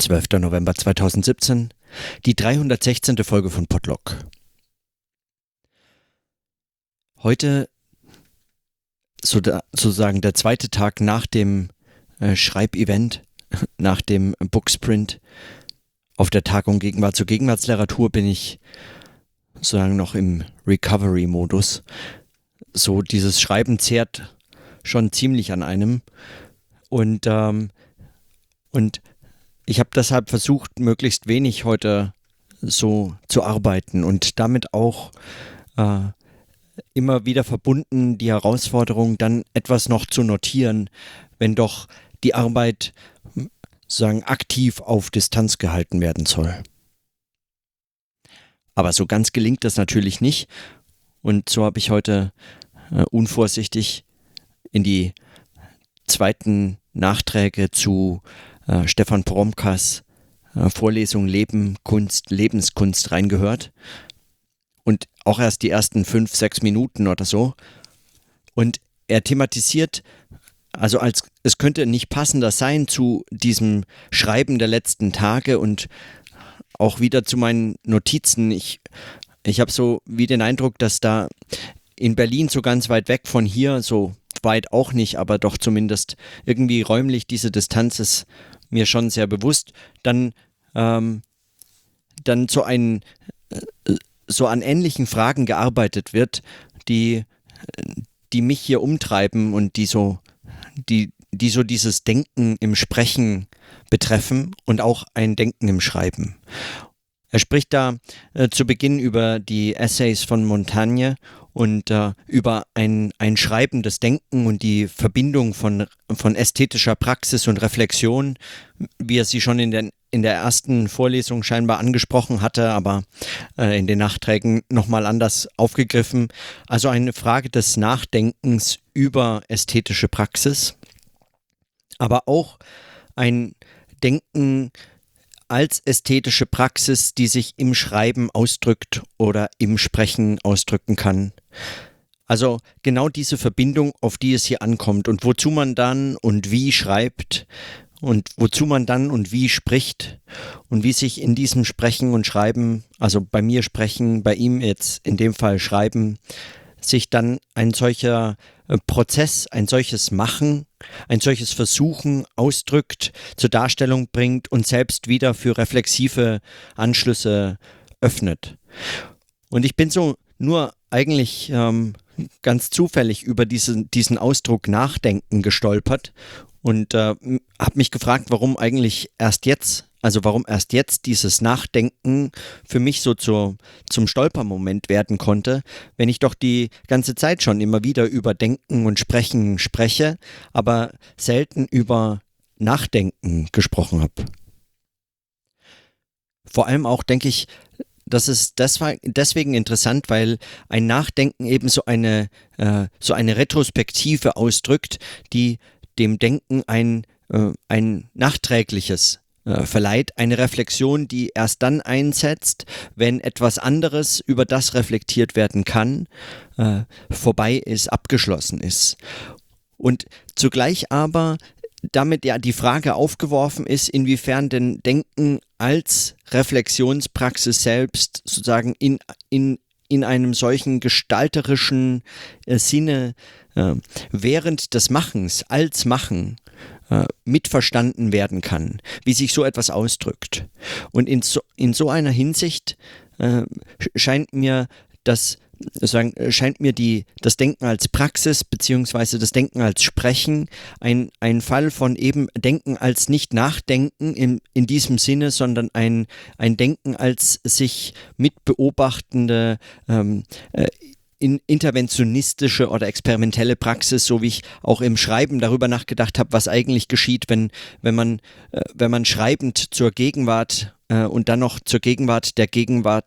12. November 2017, die 316. Folge von Podlock. Heute sozusagen der zweite Tag nach dem äh, Schreibevent, nach dem Booksprint. Auf der Tagung Gegenwart zur Gegenwartsliteratur bin ich sozusagen noch im Recovery-Modus. So dieses Schreiben zehrt schon ziemlich an einem. Und, ähm, und ich habe deshalb versucht, möglichst wenig heute so zu arbeiten und damit auch äh, immer wieder verbunden die Herausforderung, dann etwas noch zu notieren, wenn doch die Arbeit sagen aktiv auf Distanz gehalten werden soll. Aber so ganz gelingt das natürlich nicht und so habe ich heute äh, unvorsichtig in die zweiten Nachträge zu äh, Stefan Promkas äh, Vorlesung Leben, Kunst, Lebenskunst reingehört. Und auch erst die ersten fünf, sechs Minuten oder so. Und er thematisiert, also als es könnte nicht passender sein zu diesem Schreiben der letzten Tage und auch wieder zu meinen Notizen. Ich, ich habe so wie den Eindruck, dass da in Berlin so ganz weit weg von hier, so weit auch nicht, aber doch zumindest irgendwie räumlich diese Distanz ist mir schon sehr bewusst, dann, ähm, dann so, ein, äh, so an ähnlichen Fragen gearbeitet wird, die, die mich hier umtreiben und die so, die, die so dieses Denken im Sprechen betreffen und auch ein Denken im Schreiben. Er spricht da äh, zu Beginn über die Essays von Montaigne und äh, über ein, ein schreibendes Denken und die Verbindung von, von ästhetischer Praxis und Reflexion, wie er sie schon in, den, in der ersten Vorlesung scheinbar angesprochen hatte, aber äh, in den Nachträgen nochmal anders aufgegriffen. Also eine Frage des Nachdenkens über ästhetische Praxis, aber auch ein Denken als ästhetische Praxis, die sich im Schreiben ausdrückt oder im Sprechen ausdrücken kann. Also genau diese Verbindung, auf die es hier ankommt und wozu man dann und wie schreibt und wozu man dann und wie spricht und wie sich in diesem Sprechen und Schreiben, also bei mir sprechen, bei ihm jetzt in dem Fall schreiben, sich dann ein solcher äh, Prozess, ein solches Machen, ein solches Versuchen ausdrückt, zur Darstellung bringt und selbst wieder für reflexive Anschlüsse öffnet. Und ich bin so nur eigentlich ähm, ganz zufällig über diesen, diesen Ausdruck Nachdenken gestolpert und äh, habe mich gefragt, warum eigentlich erst jetzt also warum erst jetzt dieses Nachdenken für mich so zur, zum Stolpermoment werden konnte, wenn ich doch die ganze Zeit schon immer wieder über Denken und Sprechen spreche, aber selten über Nachdenken gesprochen habe. Vor allem auch denke ich, das ist deswegen interessant, weil ein Nachdenken eben so eine, äh, so eine Retrospektive ausdrückt, die dem Denken ein, äh, ein nachträgliches verleiht eine Reflexion, die erst dann einsetzt, wenn etwas anderes, über das reflektiert werden kann, äh, vorbei ist, abgeschlossen ist. Und zugleich aber damit ja die Frage aufgeworfen ist, inwiefern denn Denken als Reflexionspraxis selbst sozusagen in, in, in einem solchen gestalterischen äh, Sinne äh, während des Machens, als Machen, äh, mitverstanden werden kann, wie sich so etwas ausdrückt. Und in so, in so einer Hinsicht äh, scheint mir das sagen, scheint mir die, das Denken als Praxis beziehungsweise das Denken als Sprechen ein, ein Fall von eben Denken als nicht Nachdenken in, in diesem Sinne, sondern ein, ein Denken als sich mitbeobachtende ähm, äh, in interventionistische oder experimentelle Praxis, so wie ich auch im Schreiben darüber nachgedacht habe, was eigentlich geschieht, wenn, wenn, man, äh, wenn man schreibend zur Gegenwart äh, und dann noch zur Gegenwart der Gegenwart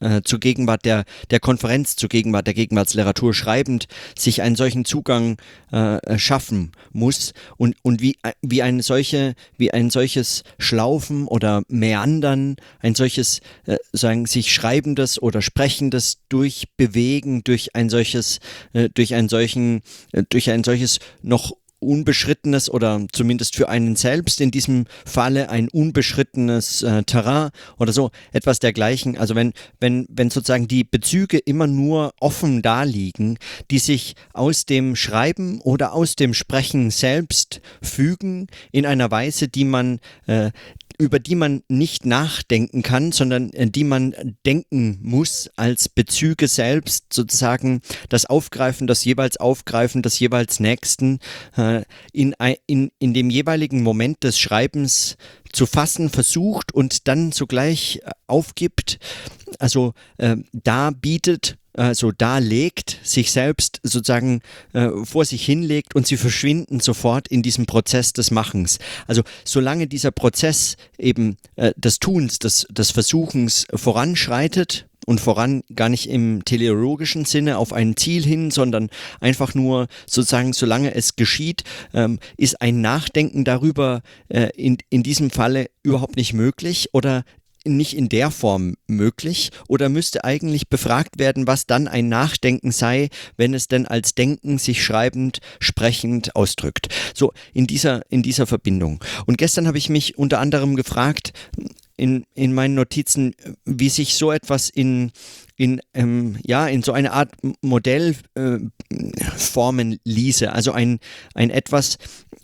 äh, zur Gegenwart der, der Konferenz, zur Gegenwart der Gegenwartsliteratur schreibend, sich einen solchen Zugang äh, schaffen muss und, und wie, äh, wie, ein solche, wie ein solches Schlaufen oder Meandern, ein solches äh, sagen, sich Schreibendes oder Sprechendes durchbewegen durch ein solches, äh, durch einen solchen, äh, durch ein solches noch unbeschrittenes oder zumindest für einen selbst in diesem Falle ein unbeschrittenes äh, Terrain oder so, etwas dergleichen. Also wenn, wenn, wenn sozusagen die Bezüge immer nur offen daliegen, die sich aus dem Schreiben oder aus dem Sprechen selbst fügen in einer Weise, die man äh, über die man nicht nachdenken kann, sondern äh, die man denken muss als Bezüge selbst, sozusagen das Aufgreifen, das jeweils Aufgreifen des jeweils Nächsten äh, in, in, in dem jeweiligen Moment des Schreibens zu fassen versucht und dann sogleich äh, aufgibt, also äh, da bietet also darlegt, sich selbst sozusagen äh, vor sich hinlegt und sie verschwinden sofort in diesem Prozess des Machens. Also solange dieser Prozess eben äh, des Tuns, des, des Versuchens voranschreitet, und voran gar nicht im teleologischen Sinne auf ein Ziel hin, sondern einfach nur sozusagen, solange es geschieht, ähm, ist ein Nachdenken darüber äh, in, in diesem Falle überhaupt nicht möglich oder nicht in der Form möglich oder müsste eigentlich befragt werden, was dann ein Nachdenken sei, wenn es denn als Denken sich schreibend, sprechend ausdrückt. So in dieser, in dieser Verbindung. Und gestern habe ich mich unter anderem gefragt, in, in meinen Notizen, wie sich so etwas in, in, ähm, ja, in so eine Art Modell äh, formen ließe. Also ein, ein etwas,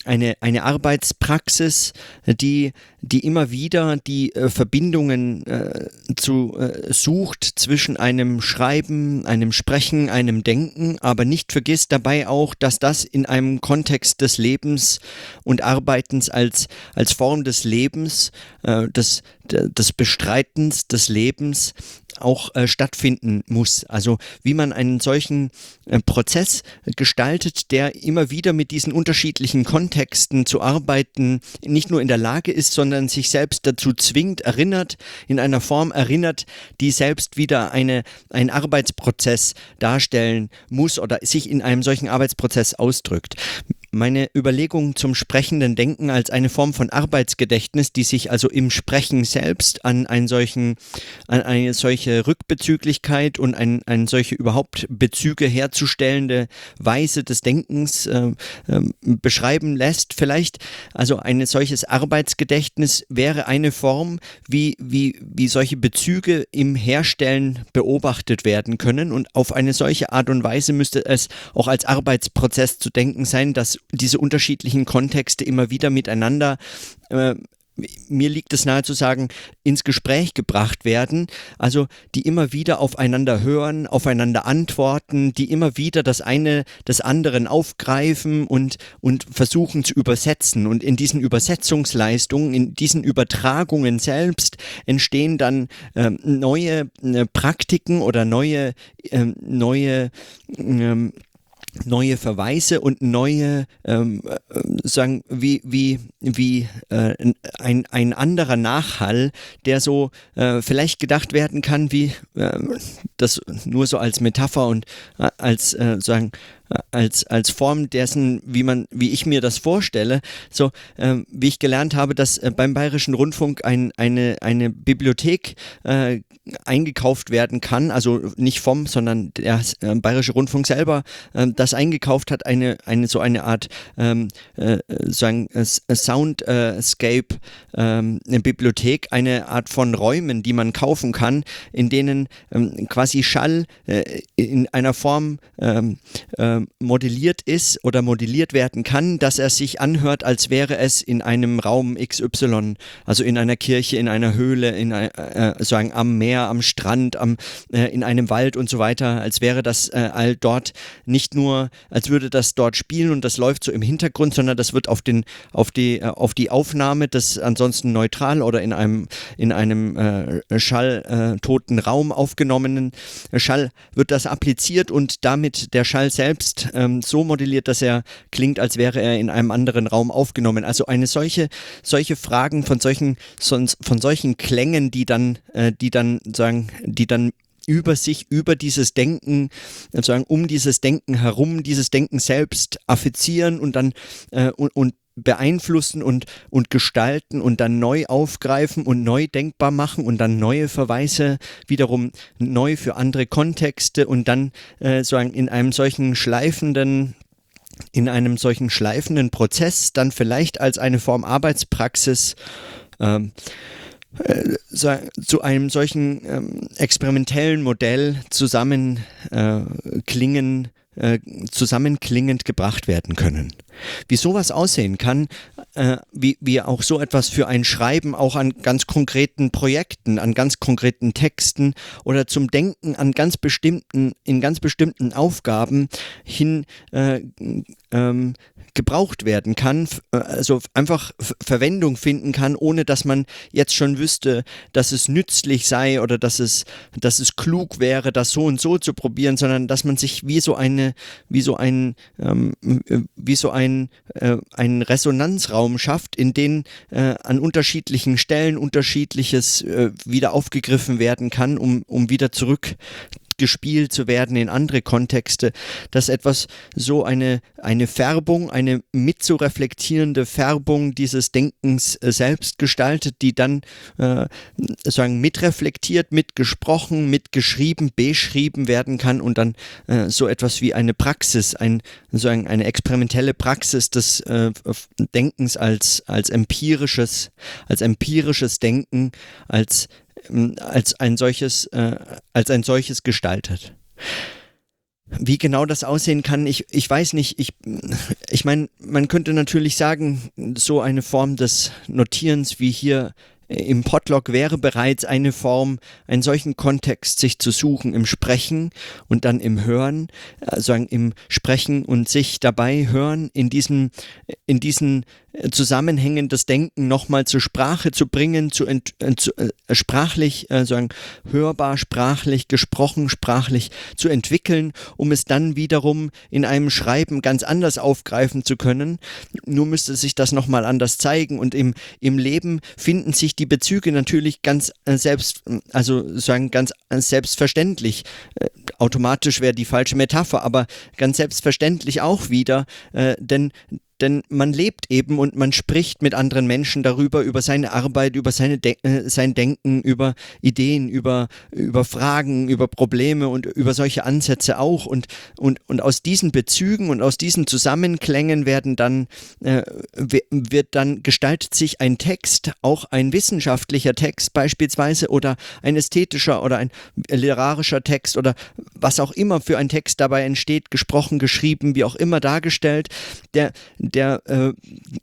eine, eine Arbeitspraxis, die, die immer wieder die äh, Verbindungen äh, zu, äh, sucht zwischen einem Schreiben, einem Sprechen, einem Denken, aber nicht vergisst dabei auch, dass das in einem Kontext des Lebens und Arbeitens als, als Form des Lebens, äh, des, des Bestreitens des Lebens auch äh, stattfinden muss. Also wie man einen solchen äh, Prozess gestaltet, der immer wieder mit diesen unterschiedlichen Kontexten zu arbeiten nicht nur in der Lage ist, sondern sich selbst dazu zwingt, erinnert, in einer Form erinnert, die selbst wieder eine, einen Arbeitsprozess darstellen muss oder sich in einem solchen Arbeitsprozess ausdrückt meine Überlegung zum sprechenden Denken als eine Form von Arbeitsgedächtnis, die sich also im Sprechen selbst an einen solchen, an eine solche Rückbezüglichkeit und ein, eine solche überhaupt Bezüge herzustellende Weise des Denkens äh, äh, beschreiben lässt. Vielleicht also ein solches Arbeitsgedächtnis wäre eine Form, wie, wie, wie solche Bezüge im Herstellen beobachtet werden können und auf eine solche Art und Weise müsste es auch als Arbeitsprozess zu denken sein, dass diese unterschiedlichen Kontexte immer wieder miteinander äh, mir liegt es nahe zu sagen, ins Gespräch gebracht werden, also die immer wieder aufeinander hören, aufeinander antworten, die immer wieder das eine des anderen aufgreifen und, und versuchen zu übersetzen. Und in diesen Übersetzungsleistungen, in diesen Übertragungen selbst entstehen dann ähm, neue äh, Praktiken oder neue, ähm, neue ähm, neue Verweise und neue, ähm, äh, sagen, wie, wie, wie äh, ein, ein anderer Nachhall, der so äh, vielleicht gedacht werden kann, wie äh, das nur so als Metapher und äh, als äh, sagen, als, als Form dessen, wie man, wie ich mir das vorstelle. So, ähm, wie ich gelernt habe, dass äh, beim Bayerischen Rundfunk ein, eine, eine Bibliothek äh, eingekauft werden kann, also nicht vom, sondern der äh, Bayerische Rundfunk selber äh, das eingekauft hat, eine, eine so eine Art ähm, äh, sagen, Soundscape, ähm, eine Bibliothek, eine Art von Räumen, die man kaufen kann, in denen ähm, quasi Schall äh, in einer Form ähm, äh, modelliert ist oder modelliert werden kann, dass er sich anhört, als wäre es in einem Raum XY, also in einer Kirche, in einer Höhle, in äh, äh, sagen am Meer, am Strand, am, äh, in einem Wald und so weiter, als wäre das äh, all dort nicht nur, als würde das dort spielen und das läuft so im Hintergrund, sondern das wird auf den, auf die, äh, auf die Aufnahme des ansonsten neutral oder in einem, in einem äh, schalltoten Raum aufgenommenen Schall wird das appliziert und damit der Schall selbst selbst ähm, so modelliert, dass er klingt, als wäre er in einem anderen Raum aufgenommen. Also eine solche, solche Fragen von solchen, von, von solchen Klängen, die dann, äh, die dann sagen, die dann über sich, über dieses Denken, sozusagen um dieses Denken herum, dieses Denken selbst affizieren und dann äh, und, und beeinflussen und, und gestalten und dann neu aufgreifen und neu denkbar machen und dann neue Verweise wiederum neu für andere Kontexte und dann äh, so in einem solchen schleifenden in einem solchen schleifenden Prozess dann vielleicht als eine Form Arbeitspraxis ähm, äh, zu einem solchen ähm, experimentellen Modell zusammenklingen, äh, äh, zusammenklingend gebracht werden können. Wie sowas aussehen kann, äh, wie, wie auch so etwas für ein Schreiben auch an ganz konkreten Projekten, an ganz konkreten Texten oder zum Denken an ganz bestimmten, in ganz bestimmten Aufgaben hin äh, ähm, gebraucht werden kann, äh, also einfach Verwendung finden kann, ohne dass man jetzt schon wüsste, dass es nützlich sei oder dass es, dass es klug wäre, das so und so zu probieren, sondern dass man sich wie so eine, wie so ein, ähm, wie so ein, äh, einen Resonanzraum schafft, in den äh, an unterschiedlichen Stellen unterschiedliches äh, wieder aufgegriffen werden kann, um, um wieder zurück gespielt zu werden in andere Kontexte, dass etwas so eine, eine Färbung, eine mitzureflektierende Färbung dieses Denkens äh, selbst gestaltet, die dann äh, sagen mitreflektiert, mitgesprochen, mitgeschrieben, beschrieben werden kann und dann äh, so etwas wie eine Praxis, ein, sagen, eine experimentelle Praxis des äh, Denkens als, als empirisches, als empirisches Denken, als als ein solches, äh, als ein solches gestaltet. Wie genau das aussehen kann, ich, ich weiß nicht. Ich, ich meine, man könnte natürlich sagen, so eine Form des Notierens wie hier im Podlog wäre bereits eine Form, einen solchen Kontext sich zu suchen im Sprechen und dann im Hören, also im Sprechen und sich dabei hören, in diesem, in diesen Zusammenhängen das Denken nochmal zur Sprache zu bringen, zu, äh, zu äh, sprachlich, äh, sagen, hörbar, sprachlich, gesprochen, sprachlich zu entwickeln, um es dann wiederum in einem Schreiben ganz anders aufgreifen zu können. Nur müsste sich das nochmal anders zeigen und im, im Leben finden sich die Bezüge natürlich ganz äh, selbst, also sagen ganz äh, selbstverständlich. Äh, automatisch wäre die falsche Metapher, aber ganz selbstverständlich auch wieder, denn denn man lebt eben und man spricht mit anderen Menschen darüber, über seine Arbeit, über seine De äh, sein Denken, über Ideen, über, über Fragen, über Probleme und über solche Ansätze auch. Und, und, und aus diesen Bezügen und aus diesen Zusammenklängen werden dann, äh, wird dann, gestaltet sich ein Text, auch ein wissenschaftlicher Text beispielsweise oder ein ästhetischer oder ein literarischer Text oder was auch immer für ein Text dabei entsteht, gesprochen, geschrieben, wie auch immer dargestellt, der der äh,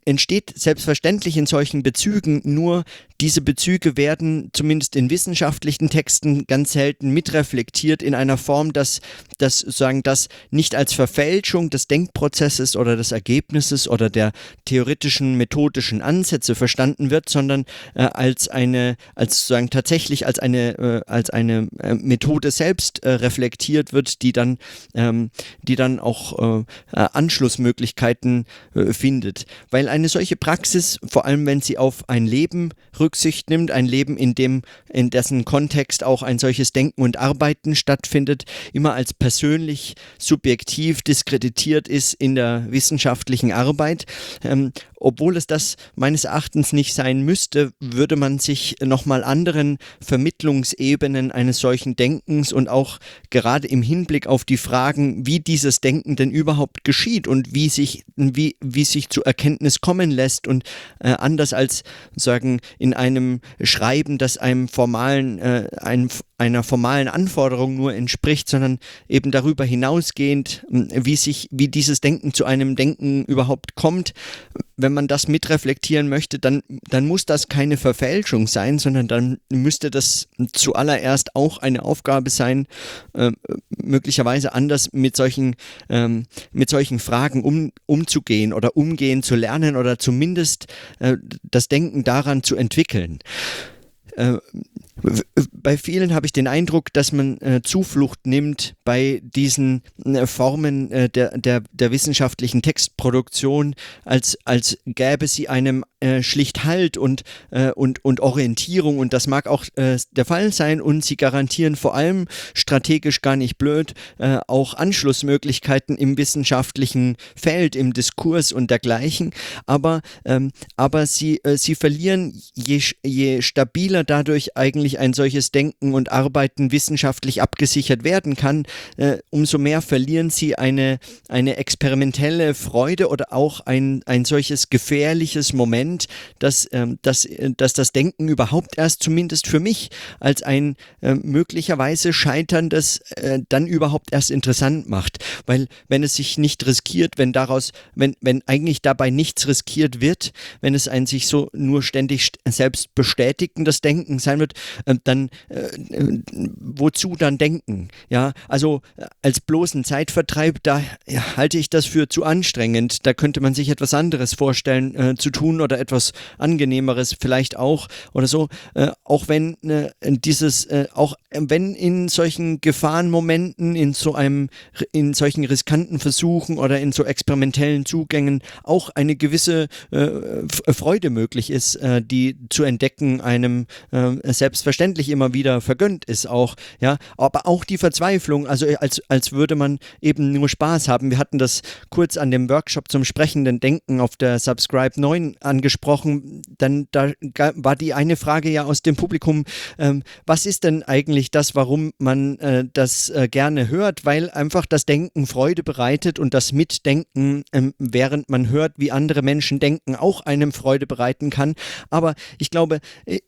entsteht selbstverständlich in solchen Bezügen, nur diese Bezüge werden zumindest in wissenschaftlichen Texten ganz selten mitreflektiert in einer Form, dass das sagen das nicht als Verfälschung des Denkprozesses oder des Ergebnisses oder der theoretischen methodischen Ansätze verstanden wird, sondern äh, als eine als sozusagen tatsächlich als eine äh, als eine äh, Methode selbst äh, reflektiert wird, die dann ähm, die dann auch äh, äh, Anschlussmöglichkeiten findet, weil eine solche Praxis vor allem wenn sie auf ein Leben Rücksicht nimmt, ein Leben, in dem, in dessen Kontext auch ein solches Denken und Arbeiten stattfindet, immer als persönlich subjektiv diskreditiert ist in der wissenschaftlichen Arbeit. Ähm, obwohl es das meines Erachtens nicht sein müsste, würde man sich nochmal anderen Vermittlungsebenen eines solchen Denkens und auch gerade im Hinblick auf die Fragen, wie dieses Denken denn überhaupt geschieht und wie sich, wie, wie sich zur Erkenntnis kommen lässt und äh, anders als sagen in einem Schreiben, das einem formalen, äh, einem, einer formalen Anforderung nur entspricht, sondern eben darüber hinausgehend, wie sich, wie dieses Denken zu einem Denken überhaupt kommt, wenn man das mitreflektieren möchte, dann, dann muss das keine Verfälschung sein, sondern dann müsste das zuallererst auch eine Aufgabe sein, äh, möglicherweise anders mit solchen, ähm, mit solchen Fragen um, umzugehen oder umgehen zu lernen oder zumindest äh, das Denken daran zu entwickeln. Äh, bei vielen habe ich den Eindruck, dass man äh, Zuflucht nimmt bei diesen äh, Formen äh, der, der, der wissenschaftlichen Textproduktion, als, als gäbe sie einem äh, schlicht Halt und, äh, und, und Orientierung. Und das mag auch äh, der Fall sein. Und sie garantieren vor allem strategisch gar nicht blöd auch Anschlussmöglichkeiten im wissenschaftlichen Feld, im Diskurs und dergleichen. Aber, ähm, aber sie, sie verlieren, je, je stabiler dadurch eigentlich eigentlich ein solches Denken und Arbeiten wissenschaftlich abgesichert werden kann, äh, umso mehr verlieren sie eine, eine experimentelle Freude oder auch ein, ein solches gefährliches Moment, dass, ähm, dass, äh, dass das Denken überhaupt erst zumindest für mich als ein äh, möglicherweise scheiterndes äh, dann überhaupt erst interessant macht. Weil wenn es sich nicht riskiert, wenn daraus, wenn, wenn eigentlich dabei nichts riskiert wird, wenn es ein sich so nur ständig selbst bestätigendes Denken sein wird, dann äh, wozu dann denken? Ja, also äh, als bloßen Zeitvertreib, da halte ich das für zu anstrengend. Da könnte man sich etwas anderes vorstellen äh, zu tun oder etwas angenehmeres vielleicht auch oder so. Äh, auch wenn äh, dieses, auch wenn in solchen Gefahrenmomenten, in so einem, in solchen riskanten Versuchen oder in so experimentellen Zugängen auch eine gewisse Freude möglich ist, die zu entdecken einem selbstverständlich immer wieder vergönnt ist auch, ja, aber auch die Verzweiflung, also als, als würde man eben nur Spaß haben. Wir hatten das kurz an dem Workshop zum sprechenden Denken auf der Subscribe 9 angesprochen. Dann da war die eine Frage ja aus dem Publikum, ähm, was ist denn eigentlich das, warum man äh, das äh, gerne hört? Weil einfach das Denken Freude bereitet und das Mitdenken, ähm, während man hört, wie andere Menschen denken, auch einem Freude bereiten kann. Aber ich glaube,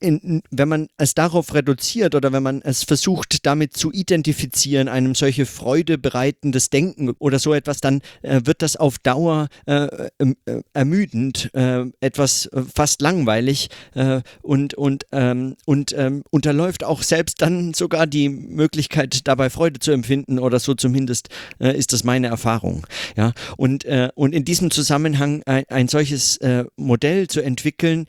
in, wenn man es darauf reduziert oder wenn man es versucht, damit zu identifizieren, einem solche Freude bereitendes Denken oder so etwas, dann äh, wird das auf Dauer äh, äh, ermüdend, äh, etwas äh, fast langweilig äh, und, und, ähm, und ähm, unterläuft auch selbst dann sogar die Möglichkeit, dabei Freude zu empfinden oder so zumindest ist das meine Erfahrung. Ja? Und, und in diesem Zusammenhang ein, ein solches Modell zu entwickeln,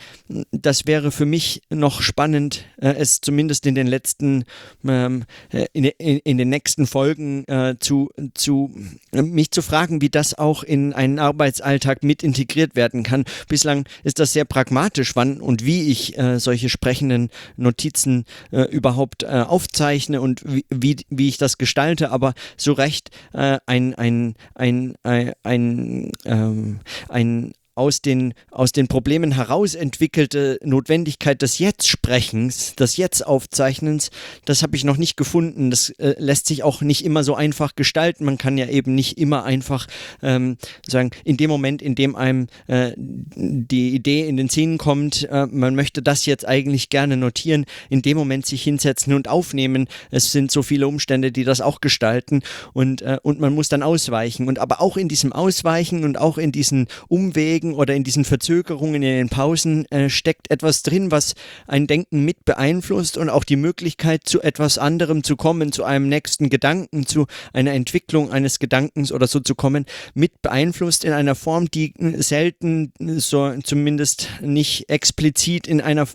das wäre für mich noch spannend, es zumindest in den letzten, ähm, in, in, in, den nächsten Folgen zu, zu mich zu fragen, wie das auch in einen Arbeitsalltag mit integriert werden kann. Bislang ist das sehr pragmatisch, wann und wie ich äh, solche sprechenden Notizen äh, überhaupt äh, aufzeichne und wie, wie, wie, ich das gestalte, aber so recht äh, ein, ein, ein, ein, ein, ähm, ein aus den, aus den Problemen heraus entwickelte Notwendigkeit des Jetzt-Sprechens, des Jetzt-Aufzeichnens, das habe ich noch nicht gefunden. Das äh, lässt sich auch nicht immer so einfach gestalten. Man kann ja eben nicht immer einfach ähm, sagen, in dem Moment, in dem einem äh, die Idee in den Sinn kommt, äh, man möchte das jetzt eigentlich gerne notieren, in dem Moment sich hinsetzen und aufnehmen. Es sind so viele Umstände, die das auch gestalten und, äh, und man muss dann ausweichen. Und aber auch in diesem Ausweichen und auch in diesen Umwegen, Umwegen oder in diesen Verzögerungen, in den Pausen äh, steckt etwas drin, was ein Denken mit beeinflusst und auch die Möglichkeit, zu etwas anderem zu kommen, zu einem nächsten Gedanken, zu einer Entwicklung eines Gedankens oder so zu kommen, mit beeinflusst in einer Form, die selten so zumindest nicht explizit in einer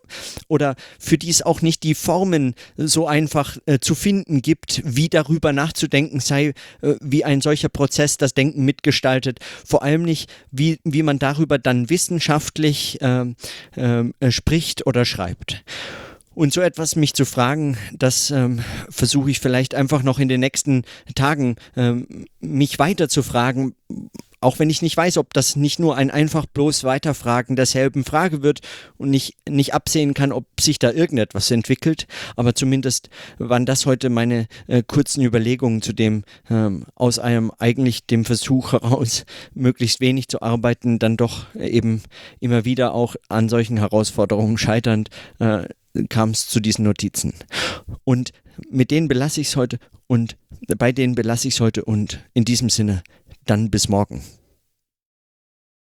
oder für die es auch nicht die Formen so einfach äh, zu finden gibt, wie darüber nachzudenken sei, äh, wie ein solcher Prozess das Denken mitgestaltet. Vor allem nicht, wie, wie man darüber darüber dann wissenschaftlich äh, äh, spricht oder schreibt. Und so etwas mich zu fragen, das ähm, versuche ich vielleicht einfach noch in den nächsten Tagen ähm, mich weiter zu fragen, auch wenn ich nicht weiß, ob das nicht nur ein einfach bloß Weiterfragen derselben Frage wird und nicht, nicht absehen kann, ob sich da irgendetwas entwickelt. Aber zumindest waren das heute meine äh, kurzen Überlegungen zu dem, ähm, aus einem eigentlich dem Versuch heraus, möglichst wenig zu arbeiten, dann doch eben immer wieder auch an solchen Herausforderungen scheiternd, äh, kam es zu diesen Notizen. Und mit denen belasse ich es heute und bei denen belasse ich es heute und in diesem Sinne dann bis morgen.